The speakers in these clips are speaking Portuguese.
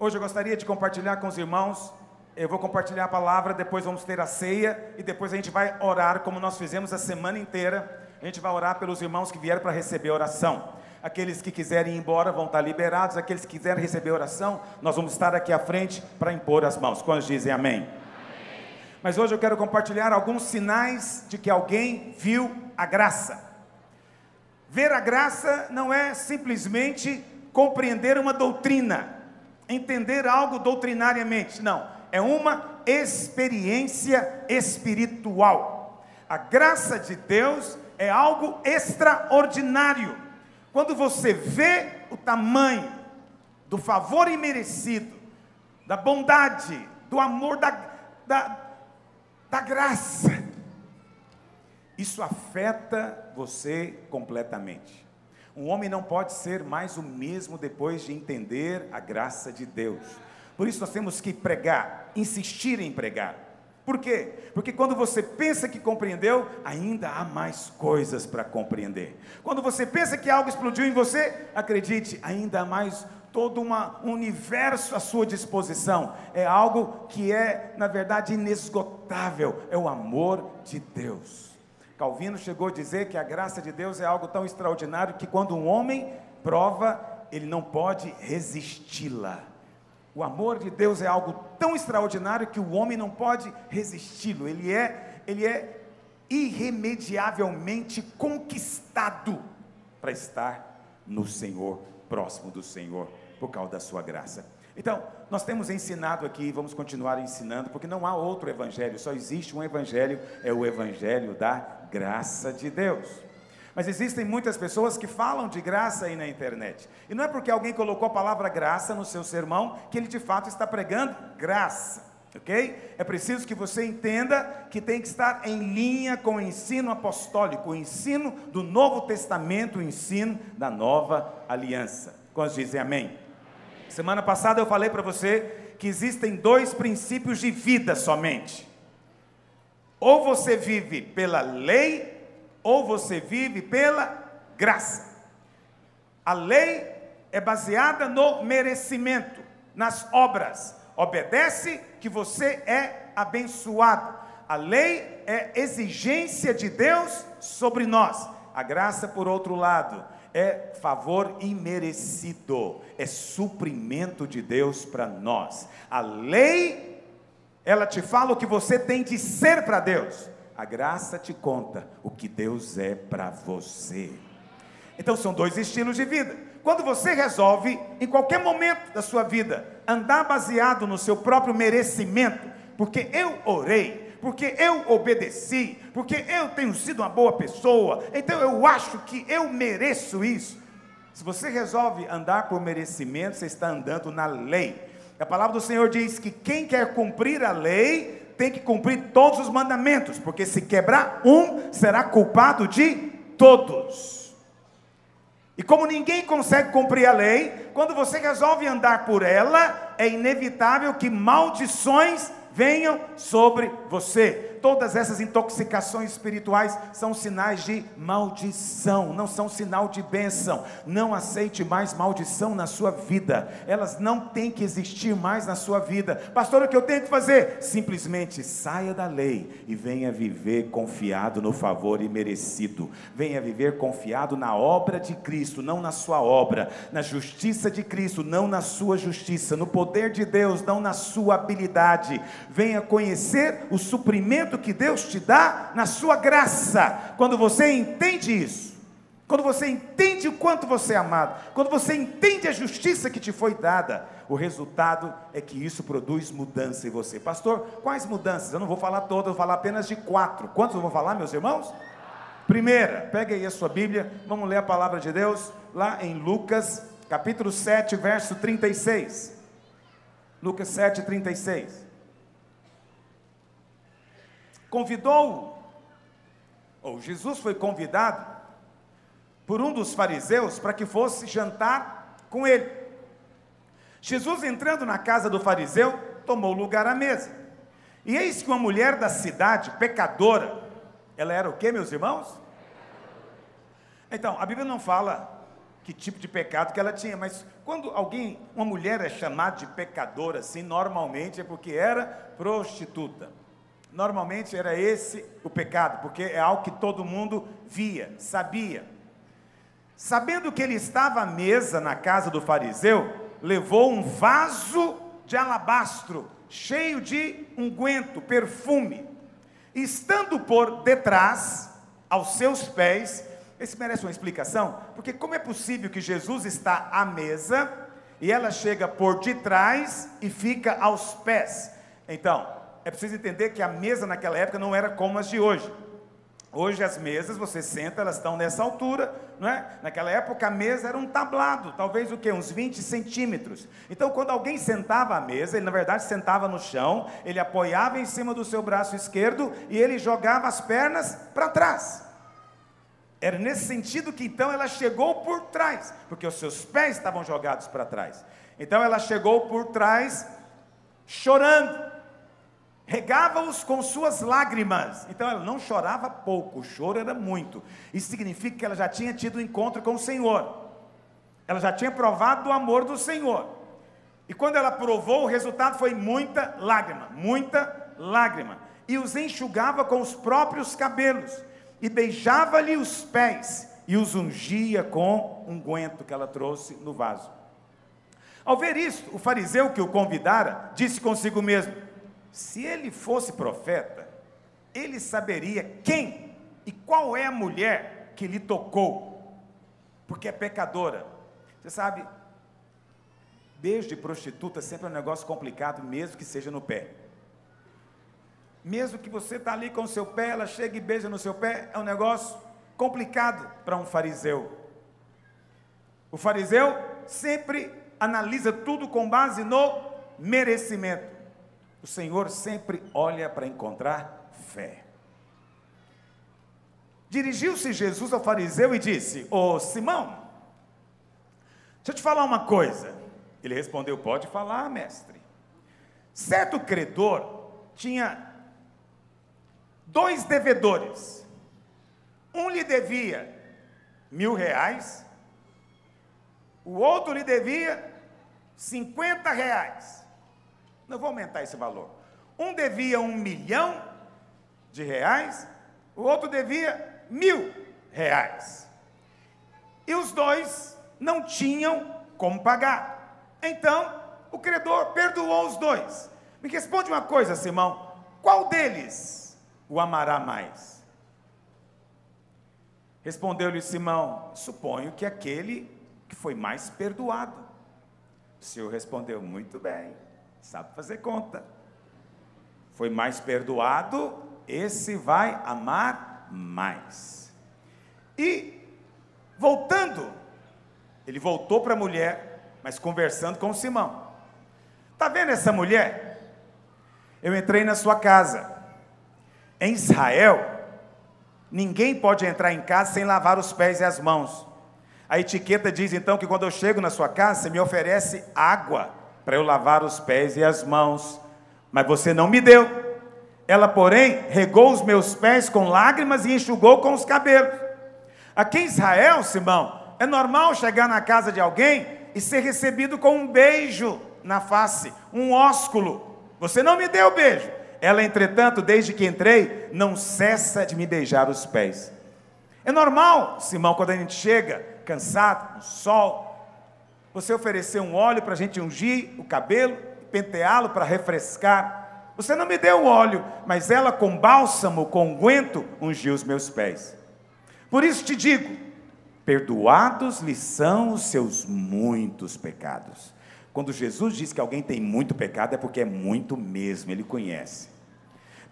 Hoje eu gostaria de compartilhar com os irmãos. Eu vou compartilhar a palavra, depois vamos ter a ceia e depois a gente vai orar como nós fizemos a semana inteira. A gente vai orar pelos irmãos que vieram para receber oração. Aqueles que quiserem ir embora vão estar liberados. Aqueles que quiserem receber oração, nós vamos estar aqui à frente para impor as mãos. Quantos dizem amém? amém? Mas hoje eu quero compartilhar alguns sinais de que alguém viu a graça. Ver a graça não é simplesmente compreender uma doutrina entender algo doutrinariamente, não, é uma experiência espiritual. A graça de Deus é algo extraordinário. Quando você vê o tamanho do favor imerecido, da bondade, do amor, da, da, da graça, isso afeta você completamente. Um homem não pode ser mais o mesmo depois de entender a graça de Deus. Por isso nós temos que pregar, insistir em pregar. Por quê? Porque quando você pensa que compreendeu, ainda há mais coisas para compreender. Quando você pensa que algo explodiu em você, acredite, ainda há mais todo uma, um universo à sua disposição. É algo que é, na verdade, inesgotável. É o amor de Deus. Calvino chegou a dizer que a graça de Deus é algo tão extraordinário que quando um homem prova, ele não pode resisti-la. O amor de Deus é algo tão extraordinário que o homem não pode resisti-lo. Ele é, ele é irremediavelmente conquistado para estar no Senhor, próximo do Senhor, por causa da sua graça. Então, nós temos ensinado aqui, vamos continuar ensinando, porque não há outro evangelho, só existe um evangelho, é o evangelho da graça de Deus. Mas existem muitas pessoas que falam de graça aí na internet. E não é porque alguém colocou a palavra graça no seu sermão que ele de fato está pregando graça. Ok? É preciso que você entenda que tem que estar em linha com o ensino apostólico, o ensino do Novo Testamento, o ensino da nova aliança. Quantos dizem amém? Semana passada eu falei para você que existem dois princípios de vida somente. Ou você vive pela lei, ou você vive pela graça. A lei é baseada no merecimento, nas obras. Obedece que você é abençoado. A lei é exigência de Deus sobre nós. A graça, por outro lado, é favor imerecido, é suprimento de Deus para nós. A lei, ela te fala o que você tem de ser para Deus, a graça te conta o que Deus é para você. Então são dois estilos de vida. Quando você resolve, em qualquer momento da sua vida, andar baseado no seu próprio merecimento, porque eu orei, porque eu obedeci, porque eu tenho sido uma boa pessoa, então eu acho que eu mereço isso. Se você resolve andar por merecimento, você está andando na lei. A palavra do Senhor diz que quem quer cumprir a lei tem que cumprir todos os mandamentos, porque se quebrar um, será culpado de todos. E como ninguém consegue cumprir a lei, quando você resolve andar por ela, é inevitável que maldições venham sobre você todas essas intoxicações espirituais são sinais de maldição, não são sinal de bênção. Não aceite mais maldição na sua vida, elas não têm que existir mais na sua vida. Pastor, o que eu tenho que fazer? Simplesmente saia da lei e venha viver confiado no favor imerecido. Venha viver confiado na obra de Cristo, não na sua obra, na justiça de Cristo, não na sua justiça, no poder de Deus, não na sua habilidade. Venha conhecer o suprimento que Deus te dá na sua graça. Quando você entende isso, quando você entende o quanto você é amado, quando você entende a justiça que te foi dada, o resultado é que isso produz mudança em você. Pastor, quais mudanças? Eu não vou falar todas, eu vou falar apenas de quatro. Quantos eu vou falar, meus irmãos? Primeira, pega aí a sua Bíblia, vamos ler a palavra de Deus lá em Lucas, capítulo 7, verso 36. Lucas 7, 36 convidou, ou Jesus foi convidado por um dos fariseus para que fosse jantar com ele. Jesus entrando na casa do fariseu, tomou lugar à mesa. E eis que uma mulher da cidade, pecadora, ela era o que, meus irmãos? Então, a Bíblia não fala que tipo de pecado que ela tinha, mas quando alguém, uma mulher é chamada de pecadora assim, normalmente é porque era prostituta. Normalmente era esse o pecado, porque é algo que todo mundo via, sabia. Sabendo que ele estava à mesa na casa do fariseu, levou um vaso de alabastro cheio de unguento, perfume. Estando por detrás, aos seus pés, esse merece uma explicação, porque como é possível que Jesus está à mesa e ela chega por detrás e fica aos pés? Então, é preciso entender que a mesa naquela época não era como as de hoje. Hoje as mesas, você senta, elas estão nessa altura, não é? Naquela época a mesa era um tablado, talvez o que? Uns 20 centímetros. Então quando alguém sentava à mesa, ele na verdade sentava no chão, ele apoiava em cima do seu braço esquerdo e ele jogava as pernas para trás. Era nesse sentido que então ela chegou por trás, porque os seus pés estavam jogados para trás. Então ela chegou por trás, chorando, regava-os com suas lágrimas. Então ela não chorava pouco, o choro era muito. Isso significa que ela já tinha tido um encontro com o Senhor, ela já tinha provado o amor do Senhor. E quando ela provou, o resultado foi muita lágrima, muita lágrima. E os enxugava com os próprios cabelos e beijava-lhe os pés e os ungia com um guento que ela trouxe no vaso. Ao ver isto, o fariseu que o convidara disse consigo mesmo: Se ele fosse profeta, ele saberia quem e qual é a mulher que lhe tocou, porque é pecadora. Você sabe, beijo de prostituta sempre é um negócio complicado, mesmo que seja no pé. Mesmo que você está ali com o seu pé, ela chega e beija no seu pé, é um negócio complicado para um fariseu. O fariseu sempre analisa tudo com base no merecimento. O Senhor sempre olha para encontrar fé. Dirigiu-se Jesus ao fariseu e disse: Ô oh, Simão, deixa eu te falar uma coisa. Ele respondeu: Pode falar, mestre. Certo credor tinha dois devedores. Um lhe devia mil reais, o outro lhe devia cinquenta reais. Não vou aumentar esse valor. Um devia um milhão de reais, o outro devia mil reais. E os dois não tinham como pagar. Então, o credor perdoou os dois. Me responde uma coisa, Simão: qual deles o amará mais? Respondeu-lhe Simão: Suponho que aquele que foi mais perdoado. O Senhor respondeu: Muito bem, sabe fazer conta. Foi mais perdoado, esse vai amar mais. E, voltando, ele voltou para a mulher, mas conversando com Simão. Está vendo essa mulher? Eu entrei na sua casa em Israel, ninguém pode entrar em casa sem lavar os pés e as mãos. A etiqueta diz então que quando eu chego na sua casa, você me oferece água para eu lavar os pés e as mãos, mas você não me deu. Ela, porém, regou os meus pés com lágrimas e enxugou com os cabelos. Aqui em Israel, Simão, é normal chegar na casa de alguém e ser recebido com um beijo na face, um ósculo. Você não me deu beijo, ela, entretanto, desde que entrei, não cessa de me beijar os pés. É normal, Simão, quando a gente chega cansado, no sol, você oferecer um óleo para a gente ungir o cabelo, penteá-lo para refrescar. Você não me deu óleo, mas ela com bálsamo, com unguento, ungiu os meus pés. Por isso te digo: perdoados lhe são os seus muitos pecados. Quando Jesus diz que alguém tem muito pecado, é porque é muito mesmo, ele conhece.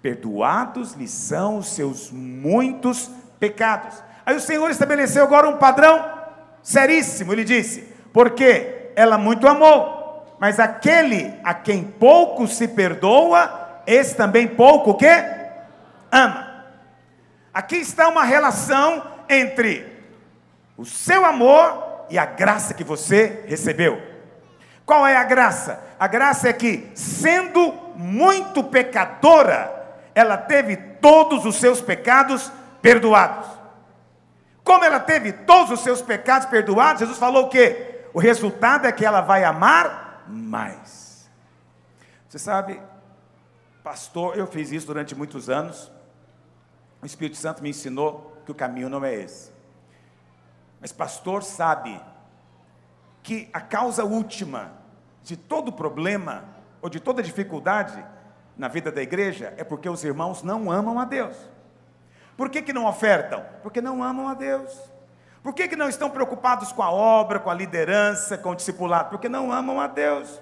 Perdoados lhe são os seus muitos pecados. Aí o Senhor estabeleceu agora um padrão seríssimo. Ele disse: Porque ela muito amou, mas aquele a quem pouco se perdoa, esse também pouco o quê? Ama. Aqui está uma relação entre o seu amor e a graça que você recebeu. Qual é a graça? A graça é que, sendo muito pecadora, ela teve todos os seus pecados perdoados. Como ela teve todos os seus pecados perdoados, Jesus falou o quê? O resultado é que ela vai amar mais. Você sabe, pastor, eu fiz isso durante muitos anos. O Espírito Santo me ensinou que o caminho não é esse. Mas pastor sabe que a causa última de todo problema ou de toda dificuldade na vida da igreja é porque os irmãos não amam a Deus. Por que, que não ofertam? Porque não amam a Deus. Por que, que não estão preocupados com a obra, com a liderança, com o discipulado? Porque não amam a Deus.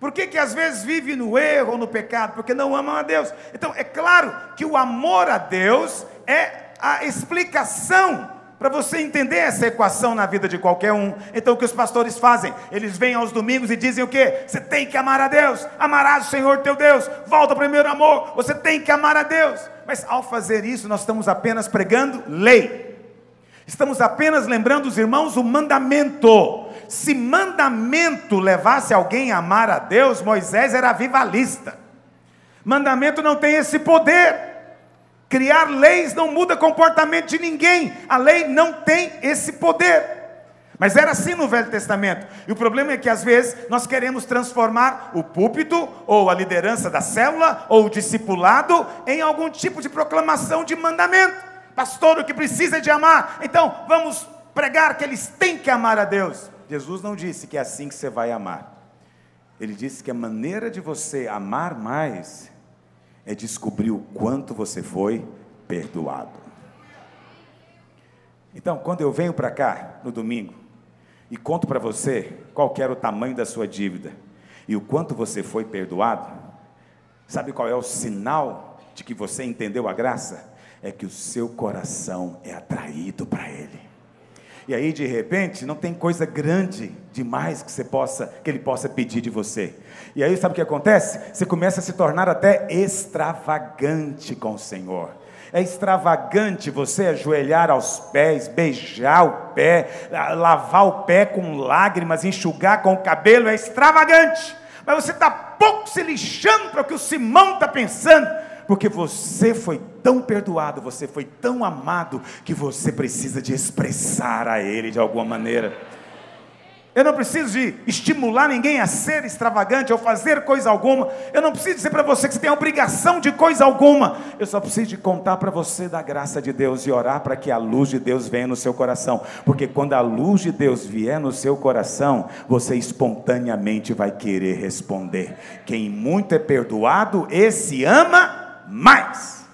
Por que, que às vezes vive no erro ou no pecado? Porque não amam a Deus. Então, é claro que o amor a Deus é a explicação para você entender essa equação na vida de qualquer um. Então o que os pastores fazem? Eles vêm aos domingos e dizem o quê? Você tem que amar a Deus, amarás o Senhor teu Deus, volta ao primeiro amor, você tem que amar a Deus. Mas ao fazer isso, nós estamos apenas pregando lei. Estamos apenas lembrando os irmãos o mandamento. Se mandamento levasse alguém a amar a Deus, Moisés era vivalista. Mandamento não tem esse poder. Criar leis não muda comportamento de ninguém. A lei não tem esse poder. Mas era assim no Velho Testamento. E o problema é que às vezes nós queremos transformar o púlpito, ou a liderança da célula, ou o discipulado, em algum tipo de proclamação de mandamento. Pastor, o que precisa é de amar. Então, vamos pregar que eles têm que amar a Deus. Jesus não disse que é assim que você vai amar. Ele disse que a maneira de você amar mais é descobrir o quanto você foi perdoado. Então, quando eu venho para cá no domingo e conto para você qual era o tamanho da sua dívida e o quanto você foi perdoado, sabe qual é o sinal de que você entendeu a graça? É que o seu coração é atraído para Ele. E aí de repente não tem coisa grande demais que você possa que ele possa pedir de você. E aí sabe o que acontece? Você começa a se tornar até extravagante com o Senhor. É extravagante você ajoelhar aos pés, beijar o pé, lavar o pé com lágrimas, enxugar com o cabelo, é extravagante. Mas você está pouco se lixando para o que o Simão está pensando porque você foi tão perdoado, você foi tão amado, que você precisa de expressar a Ele de alguma maneira. Eu não preciso de estimular ninguém a ser extravagante ou fazer coisa alguma. Eu não preciso dizer para você que você tem obrigação de coisa alguma. Eu só preciso de contar para você da graça de Deus e orar para que a luz de Deus venha no seu coração. Porque quando a luz de Deus vier no seu coração, você espontaneamente vai querer responder. Quem muito é perdoado, esse ama mais.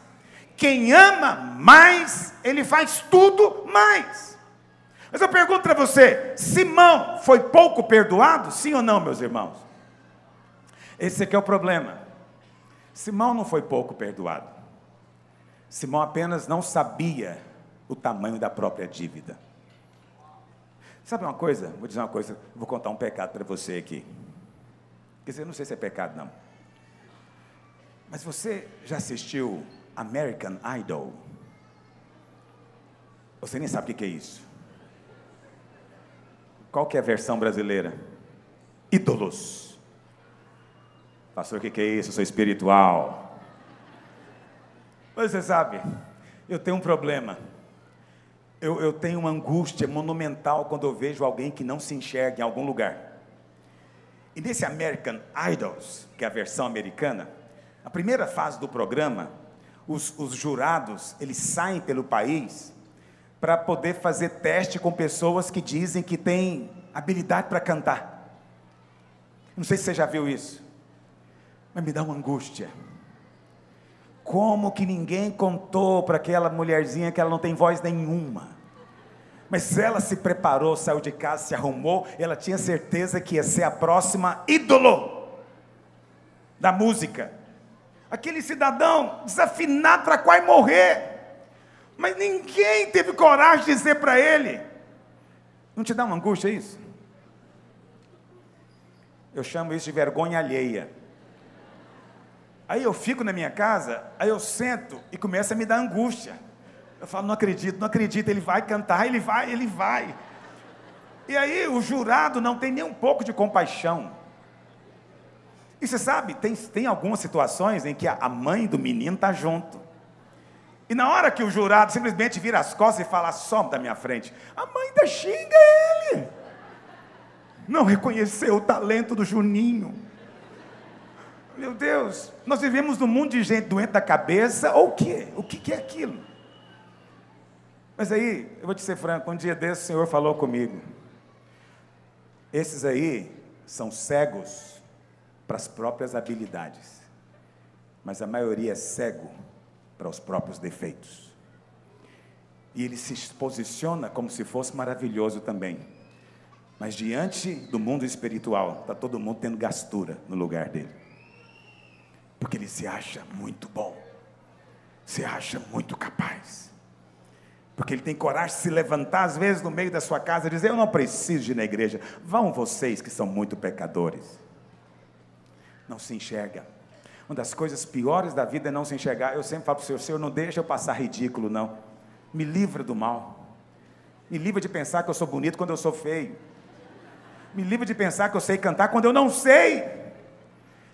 Quem ama mais, ele faz tudo mais. Mas eu pergunto para você: Simão foi pouco perdoado? Sim ou não, meus irmãos? Esse aqui é o problema. Simão não foi pouco perdoado. Simão apenas não sabia o tamanho da própria dívida. Sabe uma coisa? Vou dizer uma coisa, vou contar um pecado para você aqui. Quer dizer, não sei se é pecado, não. Mas você já assistiu American Idol? Você nem sabe o que é isso. Qual que é a versão brasileira? Ídolos. Pastor, o que é isso? Eu sou espiritual. Mas você sabe, eu tenho um problema. Eu, eu tenho uma angústia monumental quando eu vejo alguém que não se enxerga em algum lugar. E nesse American Idols, que é a versão americana, a primeira fase do programa, os, os jurados, eles saem pelo país para poder fazer teste com pessoas que dizem que têm habilidade para cantar. Não sei se você já viu isso, mas me dá uma angústia. Como que ninguém contou para aquela mulherzinha que ela não tem voz nenhuma? Mas ela se preparou, saiu de casa, se arrumou, ela tinha certeza que ia ser a próxima ídolo da música. Aquele cidadão desafinado para quase morrer. Mas ninguém teve coragem de dizer para ele. Não te dá uma angústia isso? Eu chamo isso de vergonha alheia. Aí eu fico na minha casa, aí eu sento e começa a me dar angústia. Eu falo, não acredito, não acredito, ele vai cantar, ele vai, ele vai. E aí o jurado não tem nem um pouco de compaixão. E você sabe, tem, tem algumas situações em que a mãe do menino está junto. E na hora que o jurado simplesmente vira as costas e fala, some da minha frente, a mãe ainda xinga ele. Não reconheceu o talento do Juninho. Meu Deus, nós vivemos num mundo de gente doente da cabeça, ou o quê? O que é aquilo? Mas aí, eu vou te ser franco, um dia desse o Senhor falou comigo. Esses aí são cegos para as próprias habilidades, mas a maioria é cego para os próprios defeitos. E ele se posiciona como se fosse maravilhoso também. Mas diante do mundo espiritual, está todo mundo tendo gastura no lugar dele. Porque ele se acha muito bom, se acha muito capaz. Porque ele tem coragem de se levantar, às vezes, no meio da sua casa e dizer: Eu não preciso ir na igreja. Vão vocês que são muito pecadores. Não se enxerga. Uma das coisas piores da vida é não se enxergar. Eu sempre falo para o Senhor: Senhor, não deixa eu passar ridículo, não. Me livra do mal. Me livra de pensar que eu sou bonito quando eu sou feio. Me livra de pensar que eu sei cantar quando eu não sei.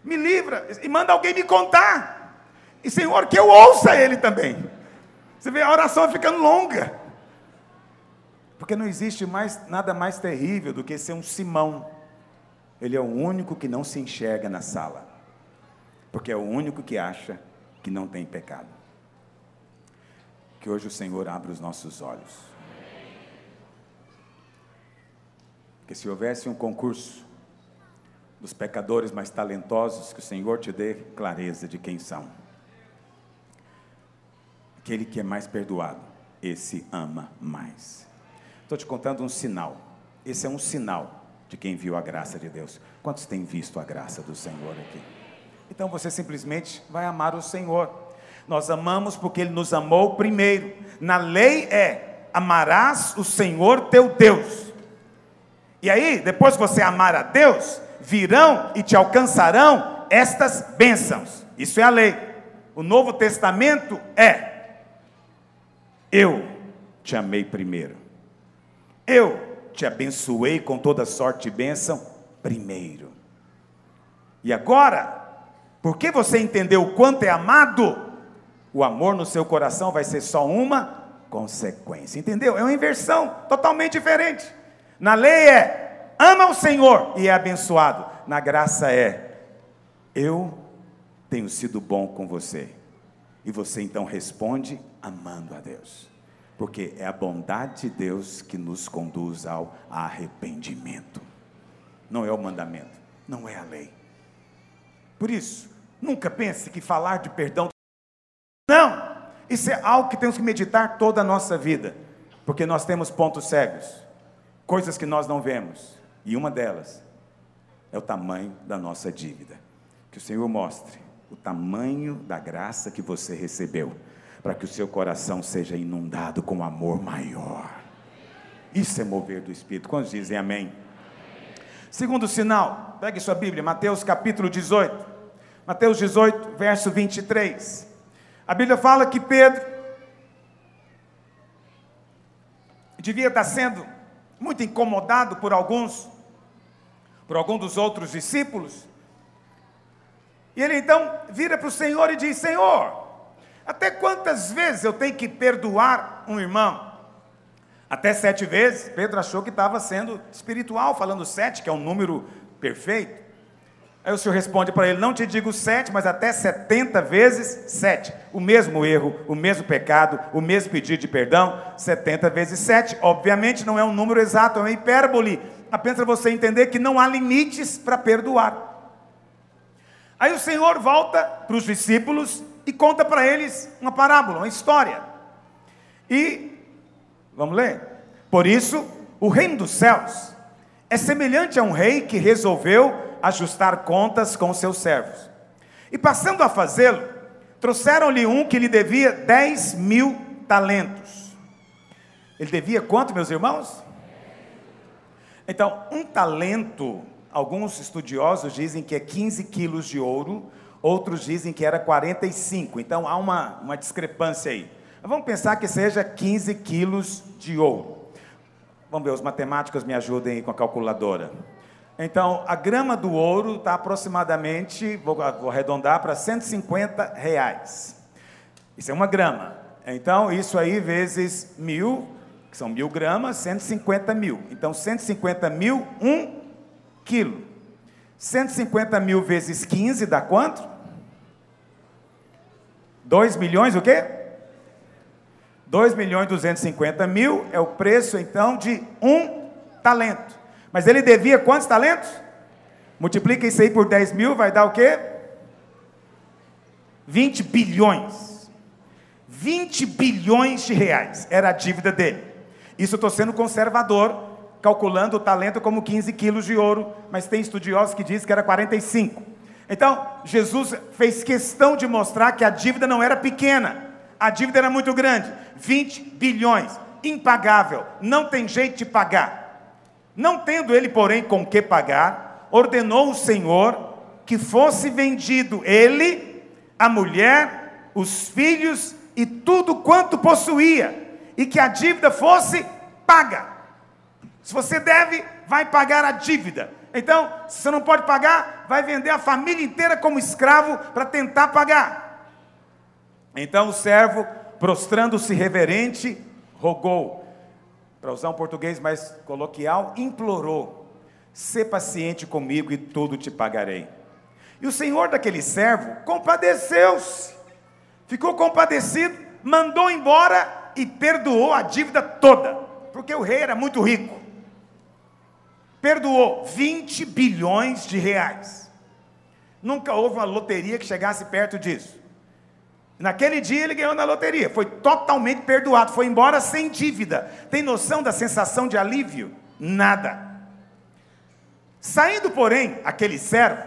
Me livra e manda alguém me contar. E Senhor, que eu ouça Ele também. Você vê a oração ficando longa. Porque não existe mais nada mais terrível do que ser um Simão. Ele é o único que não se enxerga na sala porque é o único que acha que não tem pecado. Que hoje o Senhor abra os nossos olhos. Que se houvesse um concurso dos pecadores mais talentosos, que o Senhor te dê clareza de quem são. Aquele que é mais perdoado, esse ama mais. Estou te contando um sinal. Esse é um sinal de quem viu a graça de Deus. Quantos têm visto a graça do Senhor aqui? Então você simplesmente vai amar o Senhor. Nós amamos porque Ele nos amou primeiro. Na lei é: amarás o Senhor teu Deus. E aí, depois que você amar a Deus, virão e te alcançarão estas bênçãos. Isso é a lei. O Novo Testamento é: eu te amei primeiro. Eu te abençoei com toda sorte de bênção primeiro. E agora, porque você entendeu o quanto é amado, o amor no seu coração vai ser só uma consequência. Entendeu? É uma inversão totalmente diferente. Na lei é ama o Senhor e é abençoado. Na graça é eu tenho sido bom com você. E você então responde amando a Deus. Porque é a bondade de Deus que nos conduz ao arrependimento. Não é o mandamento, não é a lei. Por isso, Nunca pense que falar de perdão. Não! Isso é algo que temos que meditar toda a nossa vida. Porque nós temos pontos cegos, coisas que nós não vemos. E uma delas é o tamanho da nossa dívida. Que o Senhor mostre o tamanho da graça que você recebeu, para que o seu coração seja inundado com amor maior. Isso é mover do Espírito. Quantos dizem amém? Segundo sinal, pegue sua Bíblia, Mateus capítulo 18. Mateus 18, verso 23. A Bíblia fala que Pedro devia estar sendo muito incomodado por alguns, por algum dos outros discípulos. E ele então vira para o Senhor e diz: Senhor, até quantas vezes eu tenho que perdoar um irmão? Até sete vezes. Pedro achou que estava sendo espiritual, falando sete, que é um número perfeito. Aí o Senhor responde para ele: Não te digo sete, mas até setenta vezes sete. O mesmo erro, o mesmo pecado, o mesmo pedido de perdão, setenta vezes sete. Obviamente não é um número exato, é uma hipérbole. Apenas para você entender que não há limites para perdoar. Aí o Senhor volta para os discípulos e conta para eles uma parábola, uma história. E, vamos ler? Por isso, o reino dos céus é semelhante a um rei que resolveu ajustar contas com seus servos. E passando a fazê-lo, trouxeram-lhe um que lhe devia 10 mil talentos. Ele devia quanto, meus irmãos? Então, um talento, alguns estudiosos dizem que é 15 quilos de ouro, outros dizem que era 45. Então, há uma, uma discrepância aí. vamos pensar que seja 15 quilos de ouro. Vamos ver, os matemáticos me ajudem aí com a calculadora. Então, a grama do ouro está aproximadamente, vou, vou arredondar para 150 reais. Isso é uma grama. Então, isso aí vezes mil, que são mil gramas, 150 mil. Então, 150 mil, um quilo. 150 mil vezes 15 dá quanto? 2 milhões o quê? 2 milhões e 250 mil é o preço então de um talento. Mas ele devia quantos talentos? Multiplica isso aí por 10 mil, vai dar o quê? 20 bilhões. 20 bilhões de reais era a dívida dele. Isso eu estou sendo conservador, calculando o talento como 15 quilos de ouro, mas tem estudiosos que dizem que era 45. Então, Jesus fez questão de mostrar que a dívida não era pequena, a dívida era muito grande 20 bilhões, impagável, não tem jeito de pagar. Não tendo ele, porém, com que pagar, ordenou o Senhor que fosse vendido ele, a mulher, os filhos e tudo quanto possuía, e que a dívida fosse paga. Se você deve, vai pagar a dívida. Então, se você não pode pagar, vai vender a família inteira como escravo para tentar pagar. Então o servo, prostrando-se reverente, rogou, para usar um português mais coloquial, implorou: "Sê paciente comigo e tudo te pagarei". E o senhor daquele servo compadeceu-se, ficou compadecido, mandou embora e perdoou a dívida toda, porque o rei era muito rico perdoou 20 bilhões de reais. Nunca houve uma loteria que chegasse perto disso. Naquele dia ele ganhou na loteria, foi totalmente perdoado, foi embora sem dívida. Tem noção da sensação de alívio? Nada. Saindo, porém, aquele servo,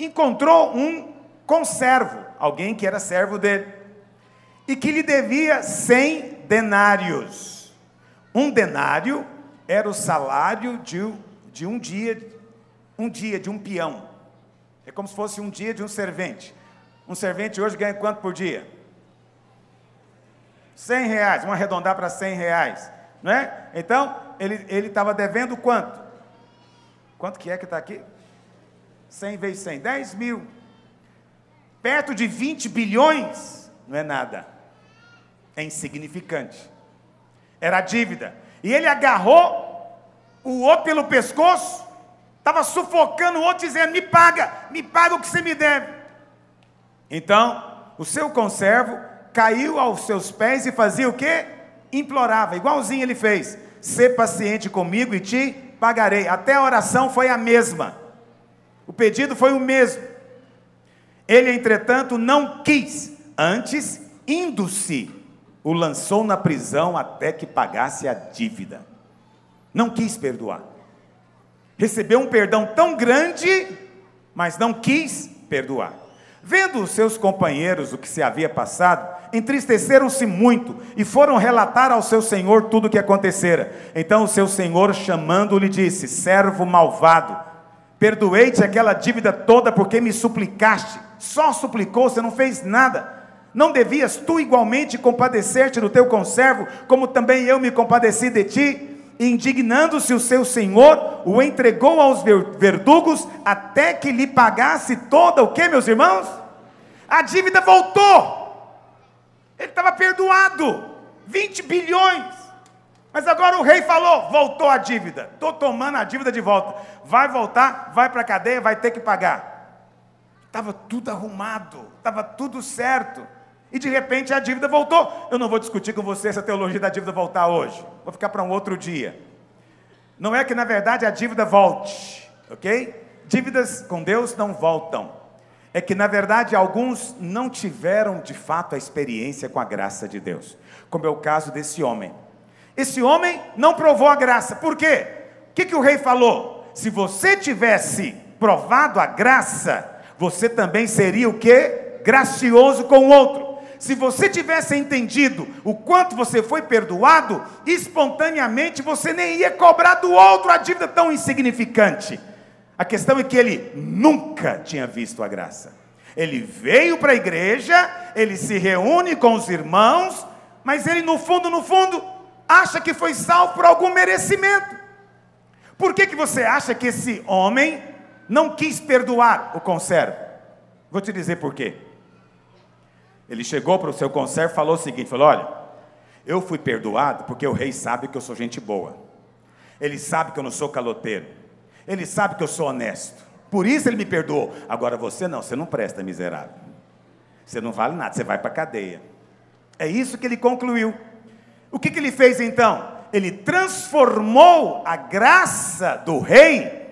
encontrou um conservo, alguém que era servo dele, e que lhe devia 100 denários. Um denário era o salário de de um dia, um dia de um peão. É como se fosse um dia de um servente. Um servente hoje ganha quanto por dia? 100 reais, vamos arredondar para 100 reais, não é? Então, ele estava devendo quanto? Quanto que é que está aqui? 100 vezes 100, 10 mil. Perto de 20 bilhões, não é nada. É insignificante. Era dívida. E ele agarrou o outro pelo pescoço, estava sufocando o outro, dizendo: Me paga, me paga o que você me deve. Então, o seu conservo caiu aos seus pés e fazia o que? Implorava, igualzinho ele fez: Ser paciente comigo e te pagarei. Até a oração foi a mesma, o pedido foi o mesmo. Ele, entretanto, não quis, antes, indo-se, o lançou na prisão até que pagasse a dívida não quis perdoar. Recebeu um perdão tão grande, mas não quis perdoar. Vendo os seus companheiros o que se havia passado, entristeceram-se muito e foram relatar ao seu senhor tudo o que acontecera. Então o seu senhor, chamando-lhe, disse: Servo malvado, perdoei-te aquela dívida toda porque me suplicaste. Só suplicou, você não fez nada. Não devias tu igualmente compadecer-te do teu conservo, como também eu me compadeci de ti? Indignando-se o seu senhor, o entregou aos verdugos até que lhe pagasse toda o que, meus irmãos? A dívida voltou. Ele estava perdoado, 20 bilhões. Mas agora o rei falou: voltou a dívida. Estou tomando a dívida de volta. Vai voltar, vai para a cadeia, vai ter que pagar. Estava tudo arrumado, estava tudo certo. E de repente a dívida voltou. Eu não vou discutir com você essa teologia da dívida voltar hoje. Vou ficar para um outro dia. Não é que na verdade a dívida volte, ok? Dívidas com Deus não voltam. É que na verdade alguns não tiveram de fato a experiência com a graça de Deus, como é o caso desse homem. Esse homem não provou a graça, por quê? O que, que o rei falou? Se você tivesse provado a graça, você também seria o que? Gracioso com o outro se você tivesse entendido o quanto você foi perdoado, espontaneamente você nem ia cobrar do outro a dívida tão insignificante. A questão é que ele nunca tinha visto a graça. Ele veio para a igreja, ele se reúne com os irmãos, mas ele no fundo, no fundo, acha que foi salvo por algum merecimento. Por que, que você acha que esse homem não quis perdoar o conservo? Vou te dizer por quê. Ele chegou para o seu conservo e falou o seguinte: falou, olha, eu fui perdoado porque o rei sabe que eu sou gente boa. Ele sabe que eu não sou caloteiro. Ele sabe que eu sou honesto. Por isso ele me perdoou. Agora você não, você não presta, miserável. Você não vale nada, você vai para a cadeia. É isso que ele concluiu. O que, que ele fez então? Ele transformou a graça do rei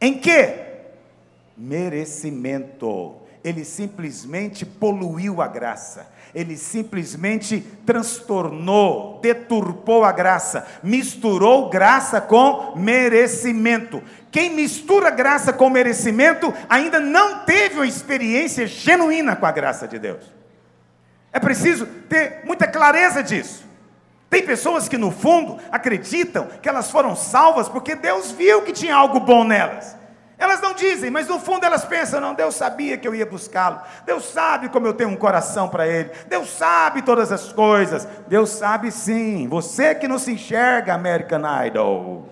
em quê? Merecimento. Ele simplesmente poluiu a graça ele simplesmente transtornou, deturpou a graça, misturou graça com merecimento. Quem mistura graça com merecimento ainda não teve uma experiência genuína com a graça de Deus. É preciso ter muita clareza disso. Tem pessoas que, no fundo, acreditam que elas foram salvas porque Deus viu que tinha algo bom nelas. Elas não dizem, mas no fundo elas pensam: não, Deus sabia que eu ia buscá-lo. Deus sabe como eu tenho um coração para Ele. Deus sabe todas as coisas. Deus sabe sim. Você que não se enxerga, American Idol.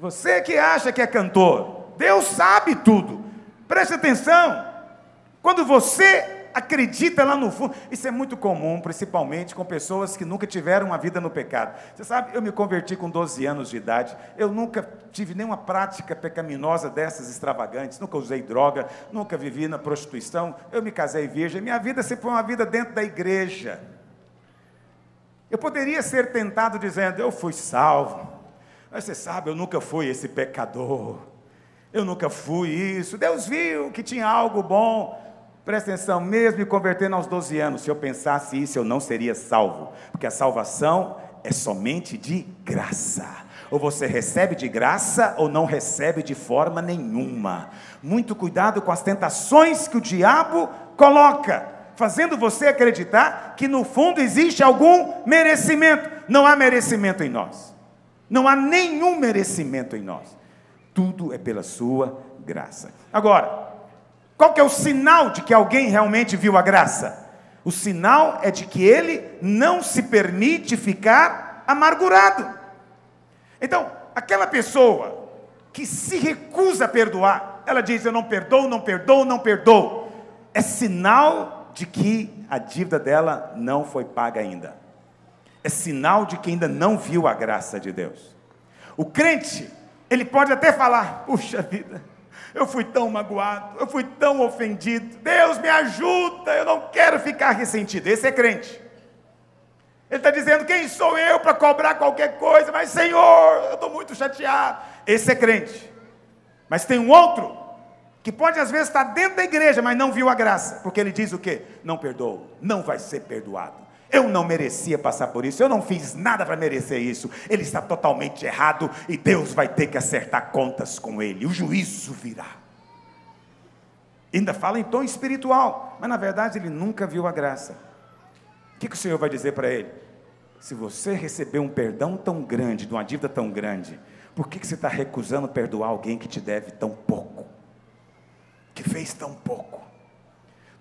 Você que acha que é cantor. Deus sabe tudo. Preste atenção. Quando você acredita lá no fundo. Isso é muito comum, principalmente com pessoas que nunca tiveram uma vida no pecado. Você sabe, eu me converti com 12 anos de idade, eu nunca tive nenhuma prática pecaminosa dessas extravagantes, nunca usei droga, nunca vivi na prostituição, eu me casei virgem, minha vida sempre foi uma vida dentro da igreja. Eu poderia ser tentado dizendo, eu fui salvo, mas você sabe, eu nunca fui esse pecador. Eu nunca fui isso. Deus viu que tinha algo bom. Presta atenção, mesmo me convertendo aos 12 anos, se eu pensasse isso, eu não seria salvo, porque a salvação é somente de graça. Ou você recebe de graça ou não recebe de forma nenhuma. Muito cuidado com as tentações que o diabo coloca, fazendo você acreditar que no fundo existe algum merecimento. Não há merecimento em nós. Não há nenhum merecimento em nós. Tudo é pela sua graça. Agora, qual que é o sinal de que alguém realmente viu a graça? O sinal é de que ele não se permite ficar amargurado. Então, aquela pessoa que se recusa a perdoar, ela diz: Eu não perdoo, não perdoo, não perdoo. É sinal de que a dívida dela não foi paga ainda. É sinal de que ainda não viu a graça de Deus. O crente, ele pode até falar: Puxa vida, eu fui tão magoado, eu fui tão ofendido. Deus me ajuda, eu não quero ficar ressentido. Esse é crente. Ele está dizendo: quem sou eu para cobrar qualquer coisa? Mas Senhor, eu estou muito chateado. Esse é crente. Mas tem um outro que pode às vezes estar dentro da igreja, mas não viu a graça, porque ele diz o quê? Não perdoou, não vai ser perdoado. Eu não merecia passar por isso, eu não fiz nada para merecer isso. Ele está totalmente errado e Deus vai ter que acertar contas com ele. O juízo virá. Ainda fala em tom espiritual, mas na verdade ele nunca viu a graça. O que, que o Senhor vai dizer para ele? Se você recebeu um perdão tão grande, de uma dívida tão grande, por que, que você está recusando perdoar alguém que te deve tão pouco? Que fez tão pouco?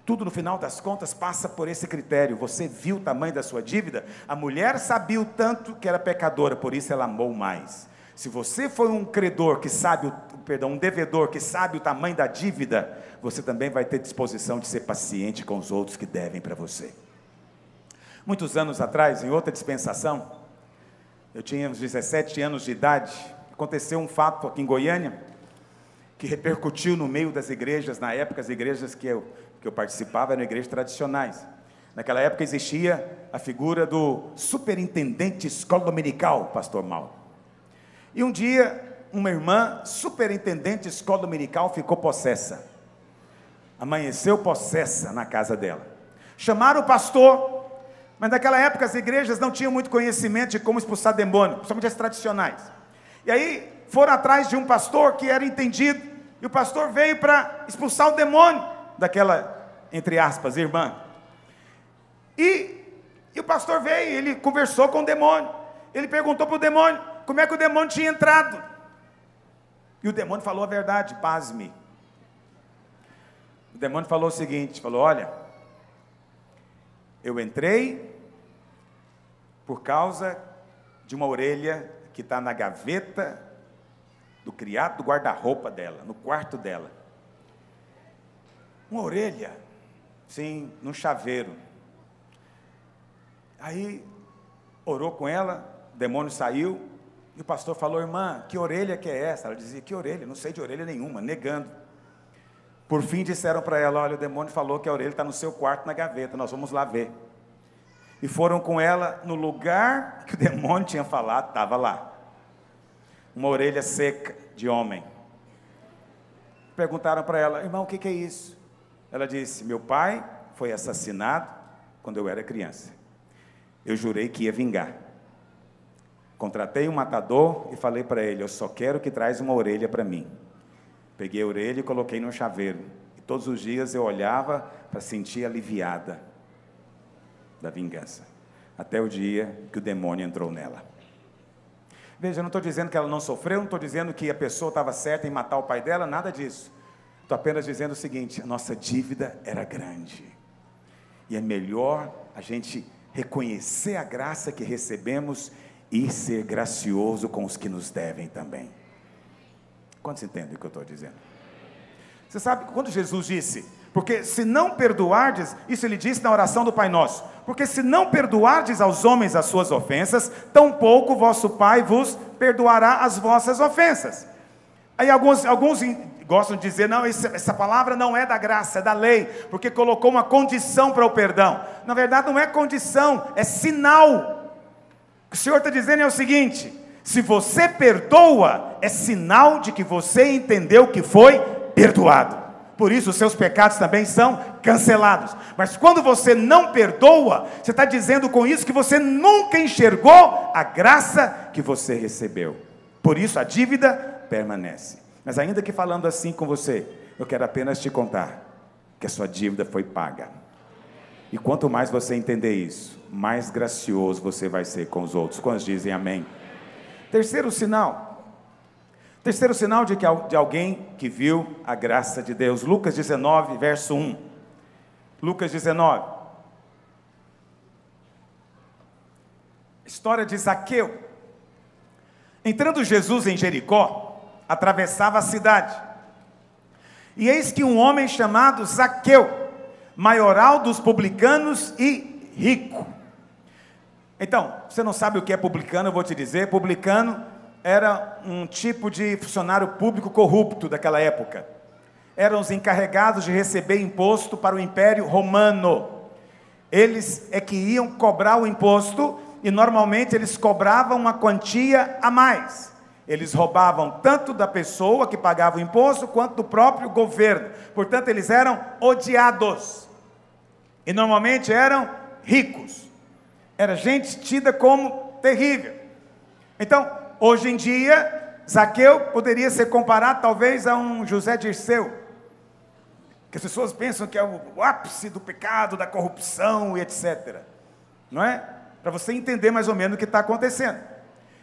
Tudo no final das contas passa por esse critério. Você viu o tamanho da sua dívida? A mulher sabia o tanto que era pecadora, por isso ela amou mais. Se você foi um credor que sabe, o, perdão, um devedor que sabe o tamanho da dívida, você também vai ter disposição de ser paciente com os outros que devem para você. Muitos anos atrás, em outra dispensação, eu tinha uns 17 anos de idade, aconteceu um fato aqui em Goiânia que repercutiu no meio das igrejas, na época as igrejas que eu que eu participava eram igrejas tradicionais. Naquela época existia a figura do superintendente escola dominical, pastor Mauro. E um dia, uma irmã, superintendente escola dominical, ficou possessa. Amanheceu possessa na casa dela. Chamaram o pastor, mas naquela época as igrejas não tinham muito conhecimento de como expulsar demônio, principalmente as tradicionais. E aí foram atrás de um pastor que era entendido, e o pastor veio para expulsar o demônio daquela, entre aspas, irmã. E, e o pastor veio, ele conversou com o demônio. Ele perguntou para o demônio como é que o demônio tinha entrado. E o demônio falou a verdade, pasme. O demônio falou o seguinte: falou, olha, eu entrei por causa de uma orelha que está na gaveta do criado do guarda-roupa dela, no quarto dela. Uma orelha. Sim, num chaveiro. Aí orou com ela, o demônio saiu, e o pastor falou: Irmã, que orelha que é essa? Ela dizia: Que orelha? Não sei de orelha nenhuma, negando. Por fim disseram para ela: Olha, o demônio falou que a orelha está no seu quarto na gaveta, nós vamos lá ver. E foram com ela no lugar que o demônio tinha falado, estava lá. Uma orelha seca de homem. Perguntaram para ela: Irmão, o que, que é isso? Ela disse: Meu pai foi assassinado quando eu era criança. Eu jurei que ia vingar. Contratei um matador e falei para ele: Eu só quero que traz uma orelha para mim. Peguei a orelha e coloquei no chaveiro. E todos os dias eu olhava para sentir aliviada da vingança. Até o dia que o demônio entrou nela. Veja, eu não estou dizendo que ela não sofreu, não estou dizendo que a pessoa estava certa em matar o pai dela, nada disso. Estou apenas dizendo o seguinte: a nossa dívida era grande. E é melhor a gente reconhecer a graça que recebemos e ser gracioso com os que nos devem também. Quantos entendem o que eu estou dizendo? Você sabe quando Jesus disse, porque se não perdoardes, isso ele disse na oração do Pai Nosso, porque se não perdoardes aos homens as suas ofensas, tampouco vosso Pai vos perdoará as vossas ofensas. Aí alguns, alguns gostam de dizer, não, essa palavra não é da graça, é da lei, porque colocou uma condição para o perdão. Na verdade, não é condição, é sinal o que o Senhor está dizendo é o seguinte: se você perdoa, é sinal de que você entendeu que foi perdoado. Por isso, os seus pecados também são cancelados. Mas quando você não perdoa, você está dizendo com isso que você nunca enxergou a graça que você recebeu. Por isso, a dívida permanece. Mas, ainda que falando assim com você, eu quero apenas te contar que a sua dívida foi paga. E quanto mais você entender isso, mais gracioso você vai ser com os outros. Quantos dizem amém? Terceiro sinal. Terceiro sinal de, que, de alguém que viu a graça de Deus. Lucas 19, verso 1. Lucas 19. História de Zaqueu. Entrando Jesus em Jericó, atravessava a cidade. E eis que um homem chamado Zaqueu, maioral dos publicanos e rico. Então, você não sabe o que é publicano, eu vou te dizer. Publicano era um tipo de funcionário público corrupto daquela época. Eram os encarregados de receber imposto para o Império Romano. Eles é que iam cobrar o imposto e normalmente eles cobravam uma quantia a mais. Eles roubavam tanto da pessoa que pagava o imposto quanto do próprio governo. Portanto, eles eram odiados. E normalmente eram ricos. Era gente tida como terrível. Então, hoje em dia, Zaqueu poderia ser comparado talvez a um José Dirceu. Que as pessoas pensam que é o ápice do pecado, da corrupção e etc. Não é? Para você entender mais ou menos o que está acontecendo.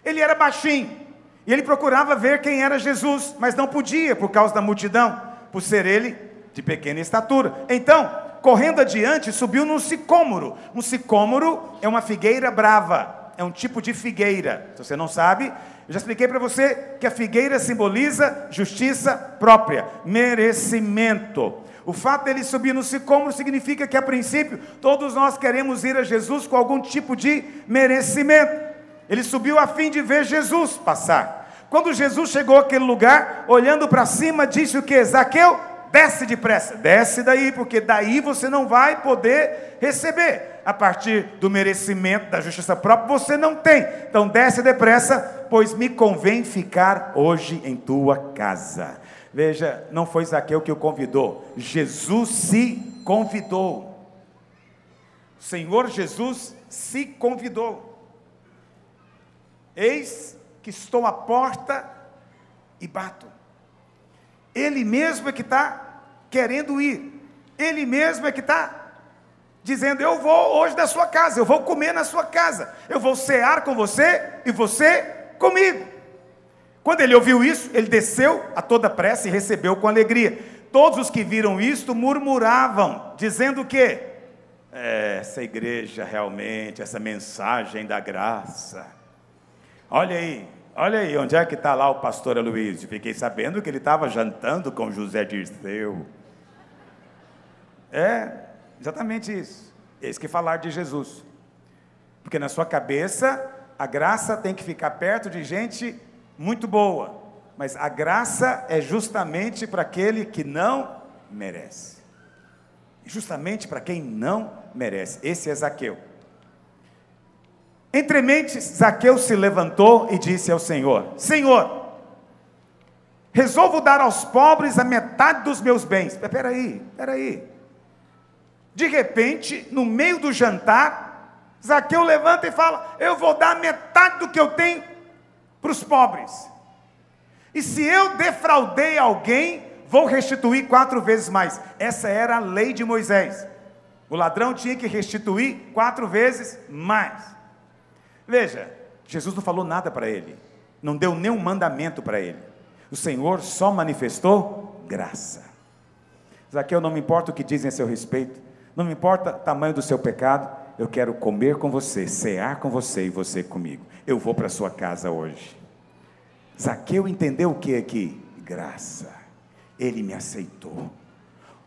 Ele era baixinho. E ele procurava ver quem era Jesus, mas não podia por causa da multidão, por ser ele de pequena estatura. Então, correndo adiante, subiu num sicômoro. Um sicômoro é uma figueira brava, é um tipo de figueira. Se você não sabe, eu já expliquei para você que a figueira simboliza justiça própria, merecimento. O fato dele subir no sicômoro significa que, a princípio, todos nós queremos ir a Jesus com algum tipo de merecimento. Ele subiu a fim de ver Jesus passar. Quando Jesus chegou àquele lugar, olhando para cima, disse o que? Zaqueu, desce depressa, desce daí, porque daí você não vai poder receber. A partir do merecimento, da justiça própria, você não tem. Então desce depressa, pois me convém ficar hoje em tua casa. Veja, não foi Zaqueu que o convidou, Jesus se convidou. O Senhor Jesus se convidou. Eis que estou à porta e bato. Ele mesmo é que está querendo ir. Ele mesmo é que está dizendo: Eu vou hoje da sua casa, eu vou comer na sua casa, eu vou cear com você e você comigo. Quando ele ouviu isso, ele desceu a toda pressa e recebeu com alegria. Todos os que viram isto murmuravam, dizendo que é, essa igreja realmente, essa mensagem da graça. Olha aí, Olha aí, onde é que está lá o pastor Aloysio? Fiquei sabendo que ele estava jantando com José Dirceu. É, Exatamente isso. Eis que falar de Jesus. Porque na sua cabeça, a graça tem que ficar perto de gente muito boa. Mas a graça é justamente para aquele que não merece. Justamente para quem não merece. Esse é Zaqueu. Entre mentes, Zaqueu se levantou e disse ao Senhor: Senhor, resolvo dar aos pobres a metade dos meus bens. Espera aí, espera aí. De repente, no meio do jantar, Zaqueu levanta e fala: Eu vou dar metade do que eu tenho para os pobres. E se eu defraudei alguém, vou restituir quatro vezes mais. Essa era a lei de Moisés. O ladrão tinha que restituir quatro vezes mais. Veja, Jesus não falou nada para ele, não deu nenhum mandamento para ele. O Senhor só manifestou graça. Zaqueu, não me importa o que dizem a seu respeito, não me importa o tamanho do seu pecado, eu quero comer com você, cear com você e você comigo. Eu vou para sua casa hoje. Zaqueu entendeu o que é aqui? Graça. Ele me aceitou.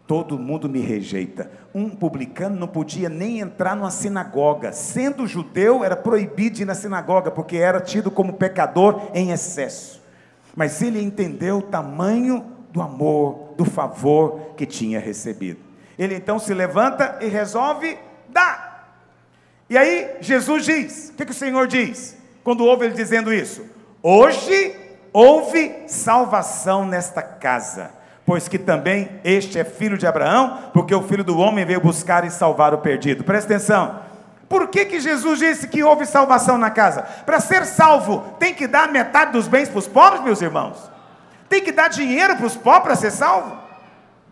Todo mundo me rejeita. Um publicano não podia nem entrar numa sinagoga. Sendo judeu, era proibido ir na sinagoga, porque era tido como pecador em excesso. Mas ele entendeu o tamanho do amor, do favor que tinha recebido. Ele então se levanta e resolve dar. E aí Jesus diz: o que, que o Senhor diz? Quando ouve ele dizendo isso? Hoje houve salvação nesta casa, pois que também este é filho de Abraão, porque o filho do homem veio buscar e salvar o perdido. Presta atenção. Por que, que Jesus disse que houve salvação na casa? Para ser salvo, tem que dar metade dos bens para os pobres, meus irmãos? Tem que dar dinheiro para os pobres para ser salvo?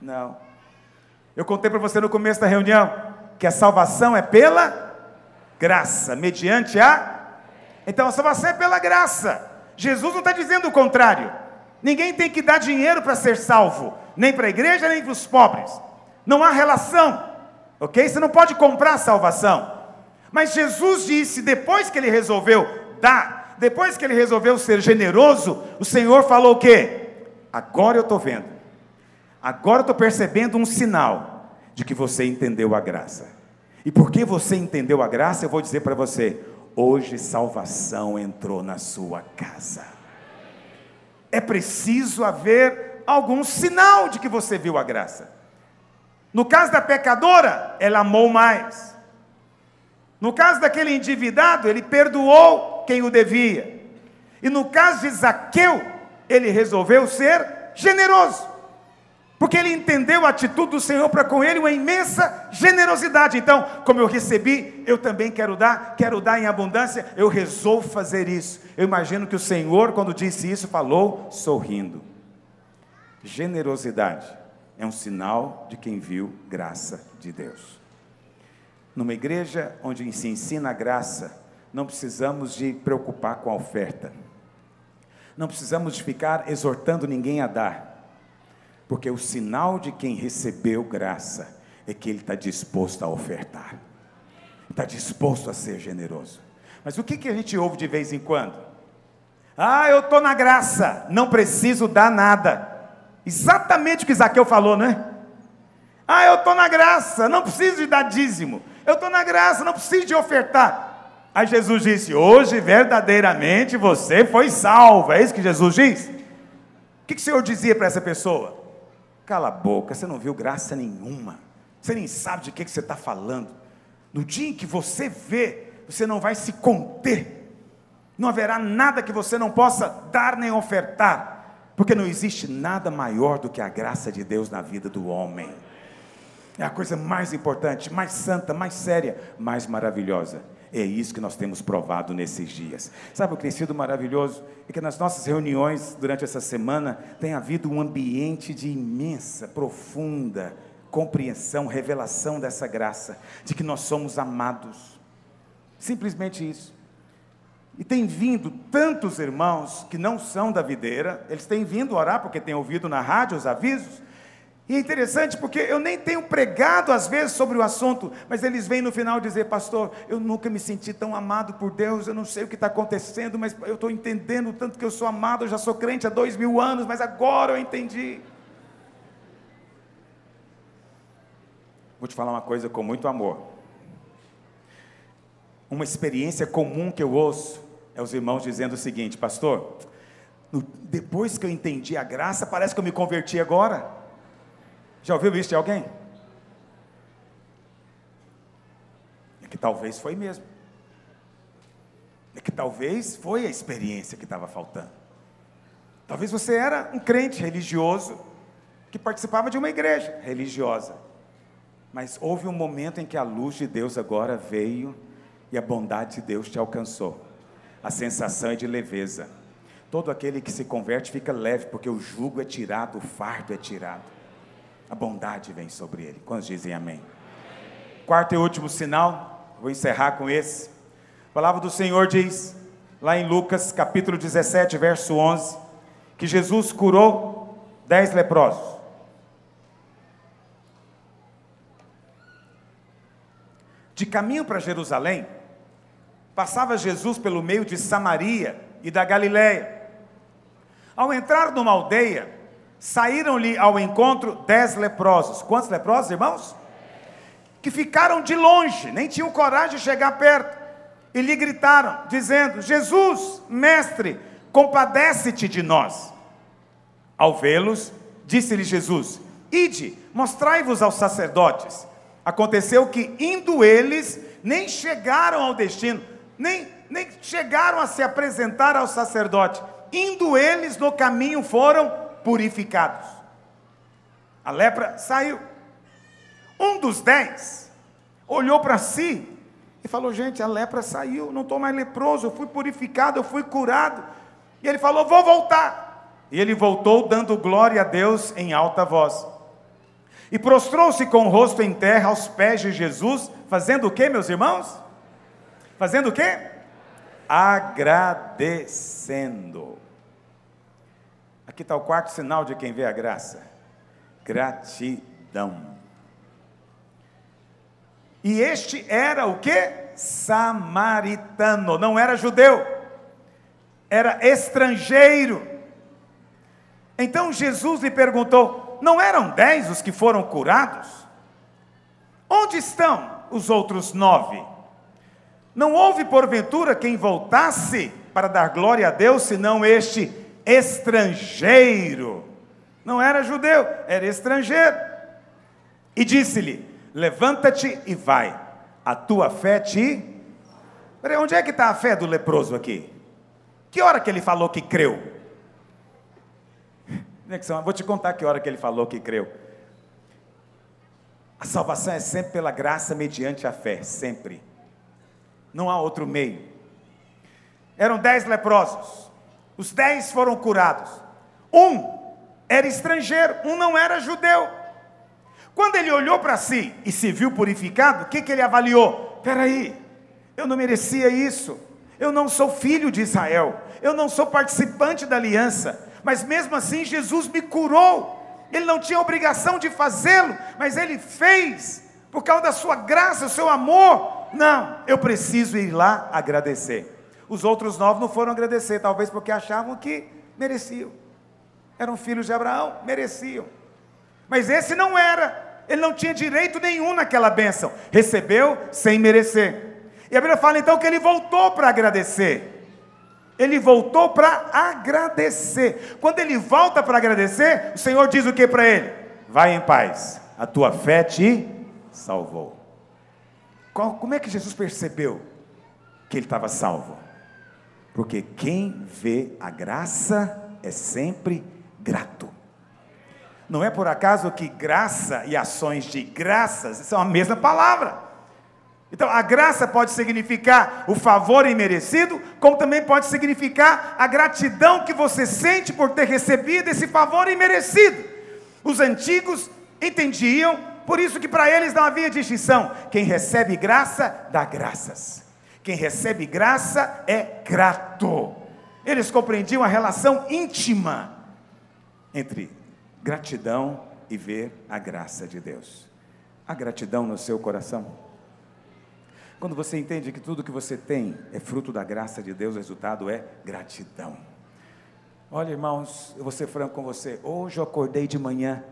Não. Eu contei para você no começo da reunião que a salvação é pela graça, mediante a. Então a salvação é pela graça. Jesus não está dizendo o contrário. Ninguém tem que dar dinheiro para ser salvo, nem para a igreja, nem para os pobres. Não há relação, ok? Você não pode comprar salvação. Mas Jesus disse, depois que ele resolveu dar, depois que ele resolveu ser generoso, o Senhor falou o quê? Agora eu estou vendo Agora eu estou percebendo um sinal de que você entendeu a graça. E porque você entendeu a graça, eu vou dizer para você: hoje salvação entrou na sua casa. É preciso haver algum sinal de que você viu a graça. No caso da pecadora, ela amou mais. No caso daquele endividado, ele perdoou quem o devia. E no caso de Zaqueu, ele resolveu ser generoso porque ele entendeu a atitude do Senhor para com ele, uma imensa generosidade. Então, como eu recebi, eu também quero dar, quero dar em abundância, eu resolvo fazer isso. Eu imagino que o Senhor, quando disse isso, falou sorrindo. Generosidade é um sinal de quem viu graça de Deus. Numa igreja onde se ensina a graça, não precisamos de preocupar com a oferta. Não precisamos de ficar exortando ninguém a dar porque o sinal de quem recebeu graça é que ele está disposto a ofertar, está disposto a ser generoso. Mas o que, que a gente ouve de vez em quando? Ah, eu estou na graça, não preciso dar nada. Exatamente o que Zaqueu falou, né? Ah, eu estou na graça, não preciso de dar dízimo. Eu estou na graça, não preciso de ofertar. Aí Jesus disse: Hoje verdadeiramente você foi salvo. É isso que Jesus diz? O que, que o Senhor dizia para essa pessoa? Cala a boca, você não viu graça nenhuma. Você nem sabe de que, que você está falando. No dia em que você vê, você não vai se conter. Não haverá nada que você não possa dar nem ofertar. Porque não existe nada maior do que a graça de Deus na vida do homem. É a coisa mais importante, mais santa, mais séria, mais maravilhosa. É isso que nós temos provado nesses dias. Sabe o que tem sido maravilhoso? É que nas nossas reuniões durante essa semana tem havido um ambiente de imensa, profunda compreensão, revelação dessa graça, de que nós somos amados. Simplesmente isso. E tem vindo tantos irmãos que não são da videira, eles têm vindo orar porque têm ouvido na rádio os avisos, e é interessante porque eu nem tenho pregado às vezes sobre o assunto, mas eles vêm no final dizer, pastor, eu nunca me senti tão amado por Deus, eu não sei o que está acontecendo, mas eu estou entendendo tanto que eu sou amado, eu já sou crente há dois mil anos, mas agora eu entendi. Vou te falar uma coisa com muito amor. Uma experiência comum que eu ouço é os irmãos dizendo o seguinte, pastor, depois que eu entendi a graça, parece que eu me converti agora. Já ouviu isso de alguém? É que talvez foi mesmo. É que talvez foi a experiência que estava faltando. Talvez você era um crente religioso que participava de uma igreja religiosa. Mas houve um momento em que a luz de Deus agora veio e a bondade de Deus te alcançou. A sensação é de leveza. Todo aquele que se converte fica leve, porque o jugo é tirado, o fardo é tirado. A bondade vem sobre ele. Quantos dizem amém? Quarto e último sinal, vou encerrar com esse. A palavra do Senhor diz, lá em Lucas capítulo 17, verso 11, que Jesus curou dez leprosos. De caminho para Jerusalém, passava Jesus pelo meio de Samaria e da Galiléia. Ao entrar numa aldeia, saíram-lhe ao encontro dez leprosos. Quantos leprosos, irmãos? Que ficaram de longe, nem tinham coragem de chegar perto. E lhe gritaram, dizendo: Jesus, mestre, compadece-te de nós. Ao vê-los, disse-lhe Jesus: Ide, mostrai-vos aos sacerdotes. Aconteceu que, indo eles, nem chegaram ao destino, nem, nem chegaram a se apresentar ao sacerdote. Indo eles no caminho foram purificados. A lepra saiu. Um dos dez olhou para si e falou: Gente, a lepra saiu, não estou mais leproso, eu fui purificado, eu fui curado. E ele falou: Vou voltar. E ele voltou dando glória a Deus em alta voz. E prostrou-se com o rosto em terra aos pés de Jesus, fazendo o que, meus irmãos? Fazendo o que? Agradecendo. Aqui está o quarto sinal de quem vê a graça: gratidão. E este era o que? Samaritano, não era judeu, era estrangeiro. Então Jesus lhe perguntou: não eram dez os que foram curados? Onde estão os outros nove? Não houve porventura quem voltasse para dar glória a Deus, senão este estrangeiro. Não era judeu, era estrangeiro. E disse-lhe: Levanta-te e vai, a tua fé te. Peraí, onde é que está a fé do leproso aqui? Que hora que ele falou que creu? Vou te contar que hora que ele falou que creu. A salvação é sempre pela graça mediante a fé, sempre. Não há outro meio. Eram dez leprosos. Os dez foram curados. Um era estrangeiro, um não era judeu. Quando ele olhou para si e se viu purificado, o que, que ele avaliou? Espera aí, eu não merecia isso. Eu não sou filho de Israel. Eu não sou participante da aliança mas mesmo assim Jesus me curou. Ele não tinha obrigação de fazê-lo, mas ele fez, por causa da sua graça, o seu amor. Não, eu preciso ir lá agradecer. Os outros nove não foram agradecer, talvez porque achavam que mereciam. Eram filhos de Abraão, mereciam. Mas esse não era, ele não tinha direito nenhum naquela bênção, recebeu sem merecer. E a Bíblia fala então que ele voltou para agradecer. Ele voltou para agradecer. Quando ele volta para agradecer, o Senhor diz o que para ele? Vai em paz, a tua fé te salvou. Como é que Jesus percebeu que ele estava salvo? Porque quem vê a graça é sempre grato. Não é por acaso que graça e ações de graças são a mesma palavra. Então, a graça pode significar o favor imerecido, como também pode significar a gratidão que você sente por ter recebido esse favor imerecido. Os antigos entendiam, por isso que para eles não havia distinção. Quem recebe graça, dá graças. Quem recebe graça é grato. Eles compreendiam a relação íntima entre gratidão e ver a graça de Deus. A gratidão no seu coração. Quando você entende que tudo que você tem é fruto da graça de Deus, o resultado é gratidão. Olha, irmãos, eu vou ser franco com você. Hoje eu acordei de manhã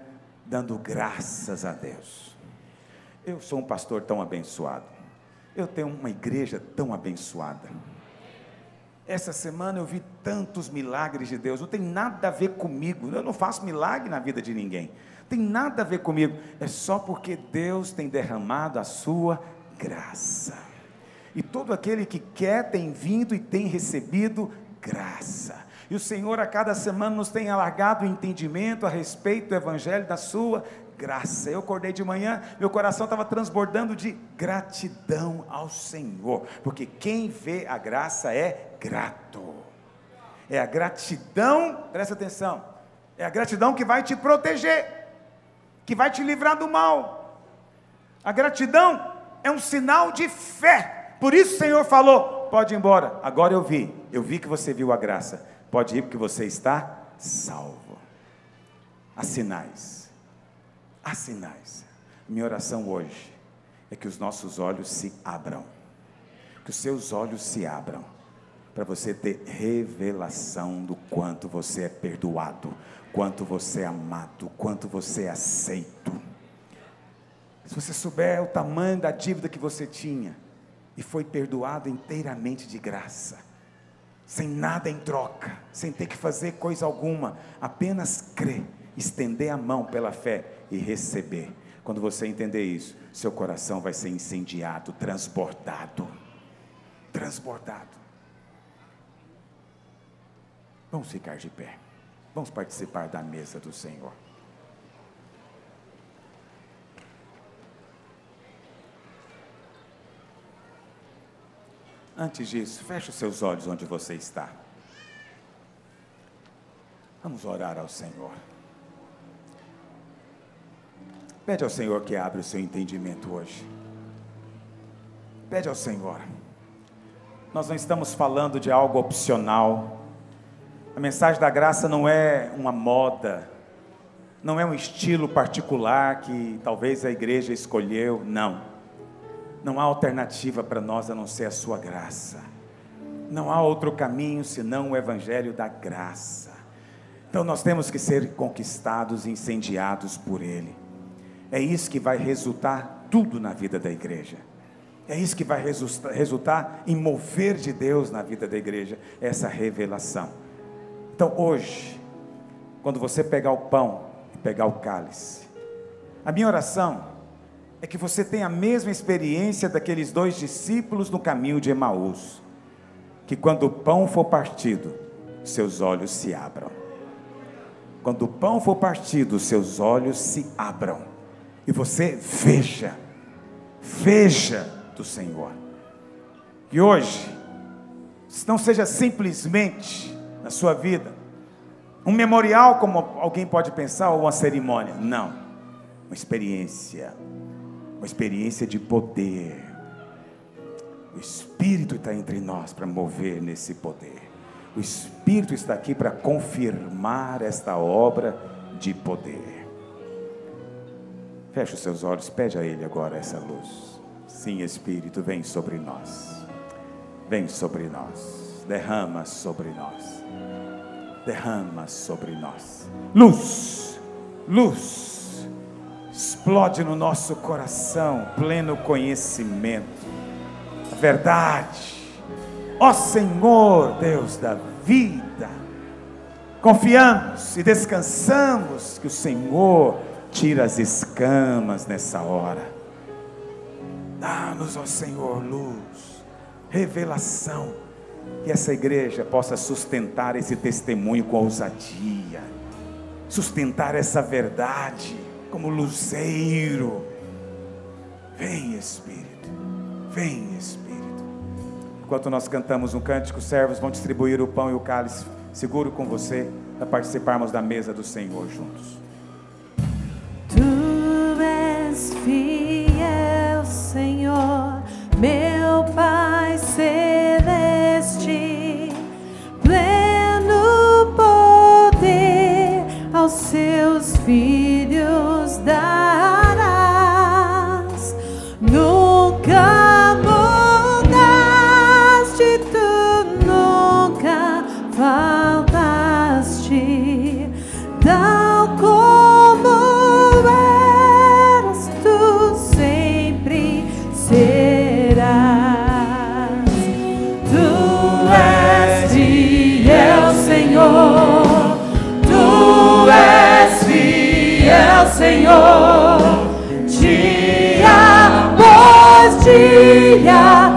dando graças a Deus. Eu sou um pastor tão abençoado. Eu tenho uma igreja tão abençoada. Essa semana eu vi tantos milagres de Deus. Não tem nada a ver comigo. Eu não faço milagre na vida de ninguém. Tem nada a ver comigo. É só porque Deus tem derramado a sua graça. E todo aquele que quer tem vindo e tem recebido graça. E o Senhor a cada semana nos tem alargado o entendimento a respeito do Evangelho da Sua graça. Eu acordei de manhã, meu coração estava transbordando de gratidão ao Senhor, porque quem vê a graça é grato. É a gratidão, presta atenção, é a gratidão que vai te proteger, que vai te livrar do mal. A gratidão é um sinal de fé. Por isso o Senhor falou: pode ir embora. Agora eu vi, eu vi que você viu a graça. Pode ir porque você está salvo. Há sinais. Há sinais. Minha oração hoje é que os nossos olhos se abram. Que os seus olhos se abram para você ter revelação do quanto você é perdoado, quanto você é amado, quanto você é aceito. Se você souber o tamanho da dívida que você tinha e foi perdoado inteiramente de graça, sem nada em troca, sem ter que fazer coisa alguma, apenas crer, estender a mão pela fé e receber. Quando você entender isso, seu coração vai ser incendiado, transbordado. Transbordado. Vamos ficar de pé. Vamos participar da mesa do Senhor. Antes disso, feche os seus olhos onde você está. Vamos orar ao Senhor. Pede ao Senhor que abra o seu entendimento hoje. Pede ao Senhor. Nós não estamos falando de algo opcional. A mensagem da graça não é uma moda, não é um estilo particular que talvez a igreja escolheu, não. Não há alternativa para nós a não ser a Sua graça. Não há outro caminho senão o Evangelho da graça. Então nós temos que ser conquistados, incendiados por Ele. É isso que vai resultar tudo na vida da igreja. É isso que vai resultar em mover de Deus na vida da igreja, essa revelação. Então hoje, quando você pegar o pão e pegar o cálice, a minha oração é que você tem a mesma experiência daqueles dois discípulos no caminho de Emaús, que quando o pão for partido, seus olhos se abram. Quando o pão for partido, seus olhos se abram e você veja, veja do Senhor. E hoje, não seja simplesmente na sua vida um memorial, como alguém pode pensar, ou uma cerimônia. Não, uma experiência uma experiência de poder. O Espírito está entre nós para mover nesse poder. O Espírito está aqui para confirmar esta obra de poder. Feche os seus olhos, pede a Ele agora essa luz. Sim, Espírito, vem sobre nós. Vem sobre nós. Derrama sobre nós. Derrama sobre nós. Luz, luz explode no nosso coração pleno conhecimento, a verdade. Ó Senhor, Deus da vida, confiamos e descansamos que o Senhor tira as escamas nessa hora. Dá-nos, ó Senhor, luz, revelação, que essa igreja possa sustentar esse testemunho com ousadia, sustentar essa verdade como luzeiro. Vem, Espírito, vem, Espírito. Enquanto nós cantamos um cântico, servos vão distribuir o pão e o cálice. Seguro com você para participarmos da mesa do Senhor juntos. through his feet. Senhor, dia após dia.